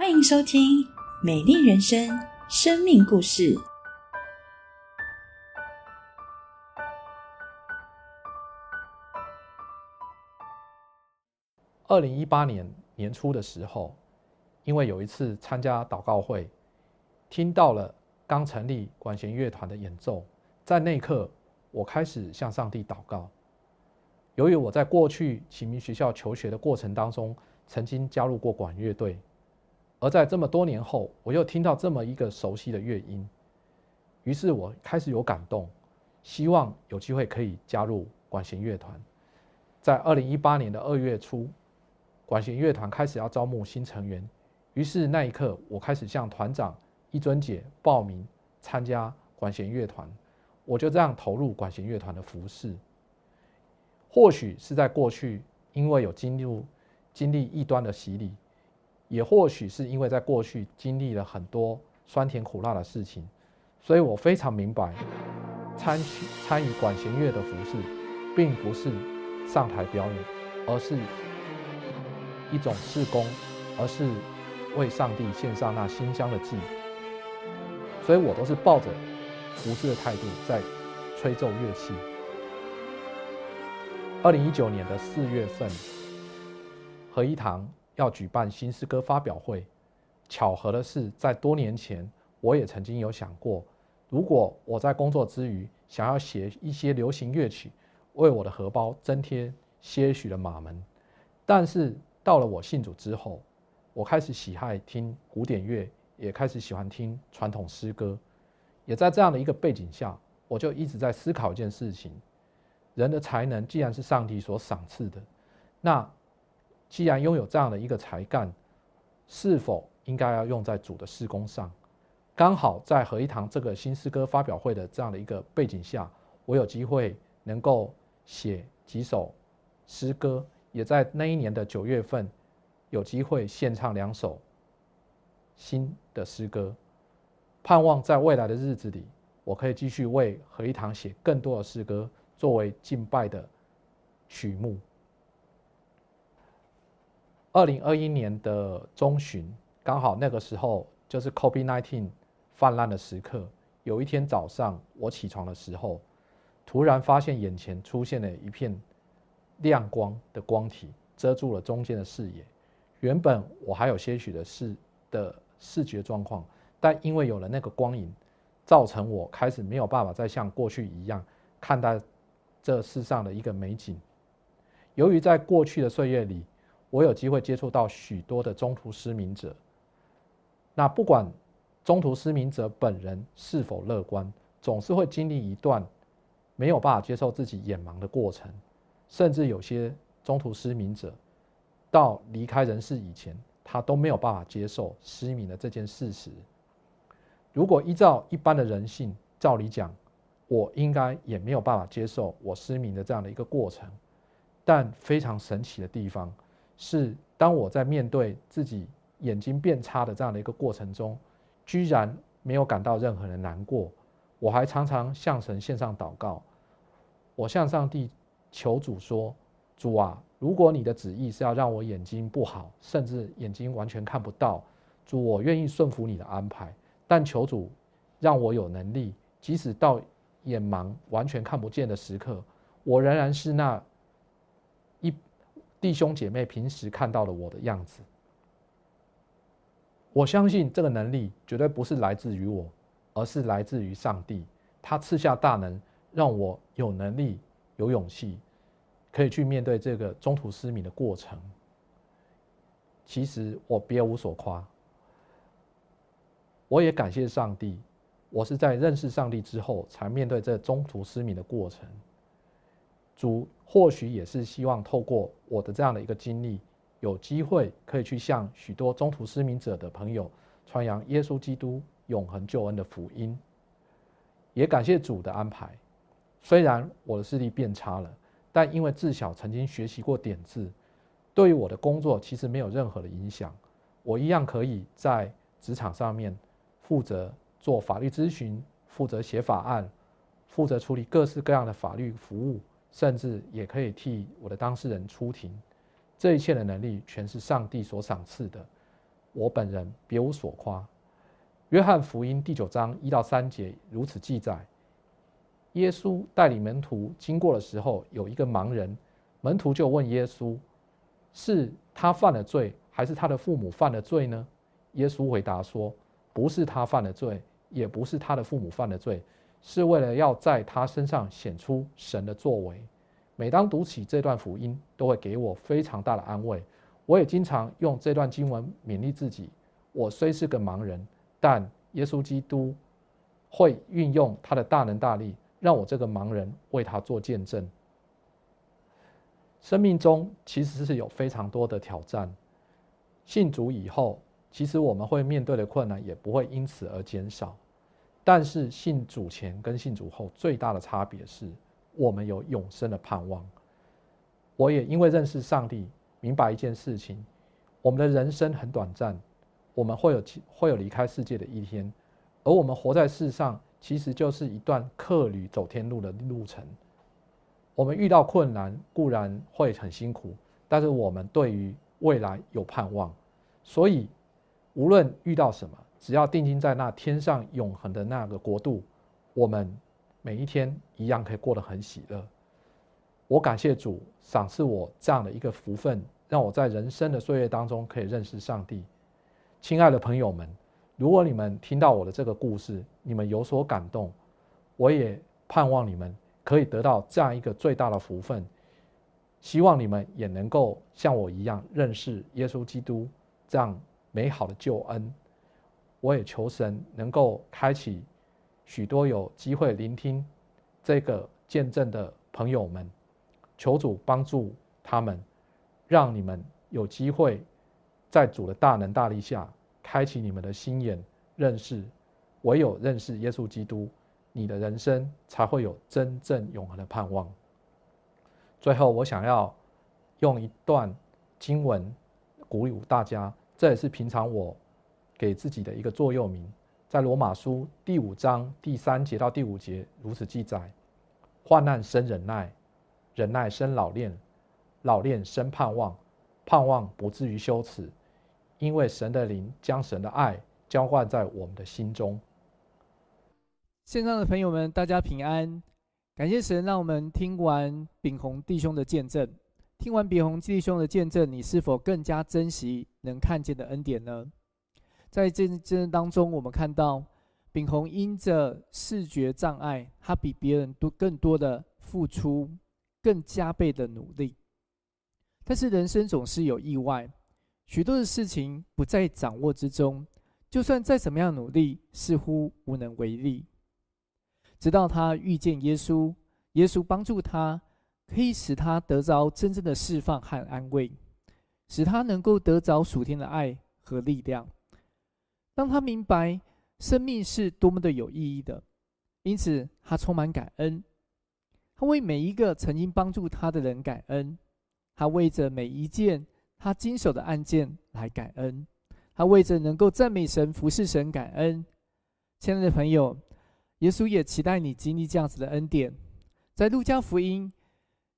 欢迎收听《美丽人生》生命故事。二零一八年年初的时候，因为有一次参加祷告会，听到了刚成立管弦乐团的演奏，在那一刻，我开始向上帝祷告。由于我在过去启明学校求学的过程当中，曾经加入过管乐队，而在这么多年后，我又听到这么一个熟悉的乐音，于是我开始有感动，希望有机会可以加入管弦乐团。在二零一八年的二月初，管弦乐团开始要招募新成员，于是那一刻，我开始向团长一尊姐报名参加管弦乐团，我就这样投入管弦乐团的服饰。或许是在过去，因为有经历经历异端的洗礼，也或许是因为在过去经历了很多酸甜苦辣的事情，所以我非常明白，参参与管弦乐的服饰，并不是上台表演，而是一种事工，而是为上帝献上那馨香的祭。所以我都是抱着服侍的态度在吹奏乐器。二零一九年的四月份，合一堂要举办新诗歌发表会。巧合的是，在多年前，我也曾经有想过，如果我在工作之余想要写一些流行乐曲，为我的荷包增添些许的马门。但是到了我信主之后，我开始喜爱听古典乐，也开始喜欢听传统诗歌。也在这样的一个背景下，我就一直在思考一件事情。人的才能既然是上帝所赏赐的，那既然拥有这样的一个才干，是否应该要用在主的事工上？刚好在合一堂这个新诗歌发表会的这样的一个背景下，我有机会能够写几首诗歌，也在那一年的九月份有机会献唱两首新的诗歌，盼望在未来的日子里，我可以继续为合一堂写更多的诗歌。作为敬拜的曲目。二零二一年的中旬，刚好那个时候就是 COVID-19 泛滥的时刻。有一天早上，我起床的时候，突然发现眼前出现了一片亮光的光体，遮住了中间的视野。原本我还有些许的视的视觉状况，但因为有了那个光影，造成我开始没有办法再像过去一样看待。这世上的一个美景。由于在过去的岁月里，我有机会接触到许多的中途失明者。那不管中途失明者本人是否乐观，总是会经历一段没有办法接受自己眼盲的过程。甚至有些中途失明者到离开人世以前，他都没有办法接受失明的这件事实。如果依照一般的人性，照理讲，我应该也没有办法接受我失明的这样的一个过程，但非常神奇的地方是，当我在面对自己眼睛变差的这样的一个过程中，居然没有感到任何的难过。我还常常向神献上祷告，我向上帝求主说：“主啊，如果你的旨意是要让我眼睛不好，甚至眼睛完全看不到，主，我愿意顺服你的安排。但求主让我有能力，即使到。”眼盲完全看不见的时刻，我仍然是那弟兄姐妹平时看到了我的样子。我相信这个能力绝对不是来自于我，而是来自于上帝。他赐下大能，让我有能力、有勇气，可以去面对这个中途失明的过程。其实我别无所夸，我也感谢上帝。我是在认识上帝之后，才面对这中途失明的过程。主或许也是希望透过我的这样的一个经历，有机会可以去向许多中途失明者的朋友传扬耶稣基督永恒救恩的福音。也感谢主的安排，虽然我的视力变差了，但因为自小曾经学习过点字，对于我的工作其实没有任何的影响。我一样可以在职场上面负责。做法律咨询，负责写法案，负责处理各式各样的法律服务，甚至也可以替我的当事人出庭。这一切的能力全是上帝所赏赐的。我本人别无所夸。约翰福音第九章一到三节如此记载：耶稣带领门徒经过的时候，有一个盲人，门徒就问耶稣：“是他犯了罪，还是他的父母犯了罪呢？”耶稣回答说：“不是他犯了罪，也不是他的父母犯了罪，是为了要在他身上显出神的作为。”每当读起这段福音，都会给我非常大的安慰。我也经常用这段经文勉励自己。我虽是个盲人，但耶稣基督会运用他的大能大力，让我这个盲人为他做见证。生命中其实是有非常多的挑战。信主以后，其实我们会面对的困难也不会因此而减少。但是信主前跟信主后最大的差别是。我们有永生的盼望。我也因为认识上帝，明白一件事情：我们的人生很短暂，我们会有会有离开世界的一天。而我们活在世上，其实就是一段客旅走天路的路程。我们遇到困难固然会很辛苦，但是我们对于未来有盼望。所以，无论遇到什么，只要定睛在那天上永恒的那个国度，我们。每一天一样可以过得很喜乐。我感谢主赏赐我这样的一个福分，让我在人生的岁月当中可以认识上帝。亲爱的朋友们，如果你们听到我的这个故事，你们有所感动，我也盼望你们可以得到这样一个最大的福分。希望你们也能够像我一样认识耶稣基督这样美好的救恩。我也求神能够开启。许多有机会聆听这个见证的朋友们，求主帮助他们，让你们有机会在主的大能大力下，开启你们的心眼，认识唯有认识耶稣基督，你的人生才会有真正永恒的盼望。最后，我想要用一段经文鼓舞大家，这也是平常我给自己的一个座右铭。在罗马书第五章第三节到第五节如此记载：患难生忍耐，忍耐生老练，老练生盼望，盼望不至于羞耻，因为神的灵将神的爱浇灌在我们的心中。线上的朋友们，大家平安，感谢神，让我们听完炳宏弟兄的见证。听完炳宏弟兄的见证，你是否更加珍惜能看见的恩典呢？在这这当中，我们看到炳宏因着视觉障碍，他比别人多更多的付出，更加倍的努力。但是人生总是有意外，许多的事情不在掌握之中，就算再怎么样努力，似乎无能为力。直到他遇见耶稣，耶稣帮助他，可以使他得着真正的释放和安慰，使他能够得着属天的爱和力量。让他明白生命是多么的有意义的，因此他充满感恩。他为每一个曾经帮助他的人感恩，他为着每一件他经手的案件来感恩，他为着能够赞美神、服侍神感恩。亲爱的朋友，耶稣也期待你经历这样子的恩典。在路加福音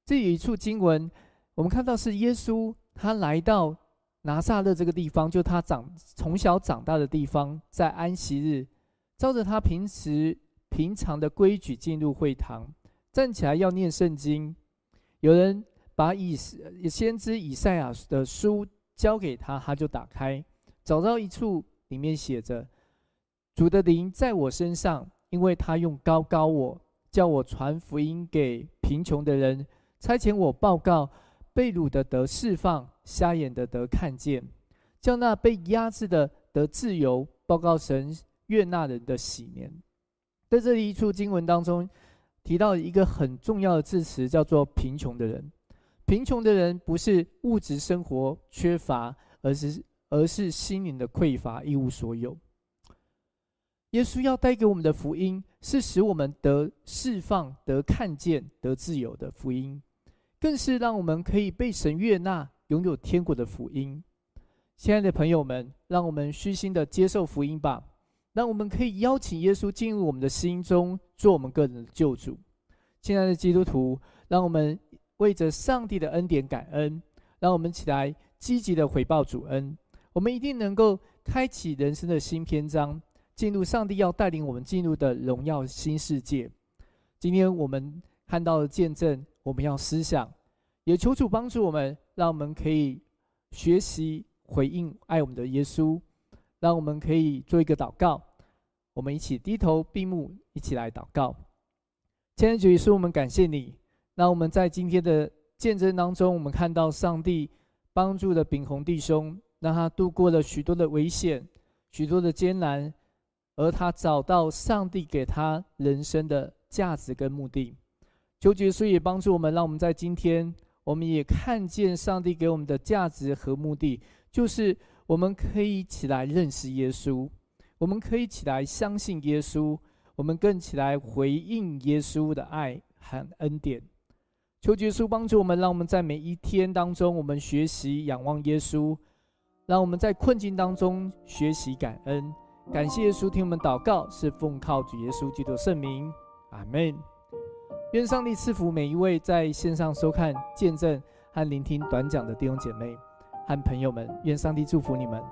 这有一处经文，我们看到是耶稣他来到。拿撒勒这个地方，就他长从小长大的地方，在安息日，照着他平时平常的规矩进入会堂，站起来要念圣经。有人把以先知以赛亚的书交给他，他就打开，找到一处，里面写着：“主的灵在我身上，因为他用高高我，叫我传福音给贫穷的人，差遣我报告。”被掳的得释放，瞎眼的得看见，叫那被压制的得自由。报告神悦纳人的喜年。在这里一处经文当中，提到一个很重要的字词，叫做贫穷的人。贫穷的人不是物质生活缺乏，而是而是心灵的匮乏，一无所有。耶稣要带给我们的福音，是使我们得释放、得看见、得自由的福音。更是让我们可以被神悦纳，拥有天国的福音。亲爱的朋友们，让我们虚心的接受福音吧。让我们可以邀请耶稣进入我们的心中，做我们个人的救主。亲爱的基督徒，让我们为着上帝的恩典感恩。让我们起来积极的回报主恩。我们一定能够开启人生的新篇章，进入上帝要带领我们进入的荣耀新世界。今天我们看到的见证，我们要思想，也求主帮助我们，让我们可以学习回应爱我们的耶稣，让我们可以做一个祷告。我们一起低头闭目，一起来祷告。亲爱的主耶稣，我们感谢你。让我们在今天的见证当中，我们看到上帝帮助了秉宏弟兄，让他度过了许多的危险、许多的艰难，而他找到上帝给他人生的。价值跟目的，求耶稣也帮助我们，让我们在今天，我们也看见上帝给我们的价值和目的，就是我们可以起来认识耶稣，我们可以起来相信耶稣，我们更起来回应耶稣的爱和恩典。求耶稣帮助我们，让我们在每一天当中，我们学习仰望耶稣，让我们在困境当中学习感恩，感谢耶稣听我们祷告，是奉靠主耶稣基督圣名。阿门。愿上帝赐福每一位在线上收看、见证和聆听短讲的弟兄姐妹和朋友们。愿上帝祝福你们。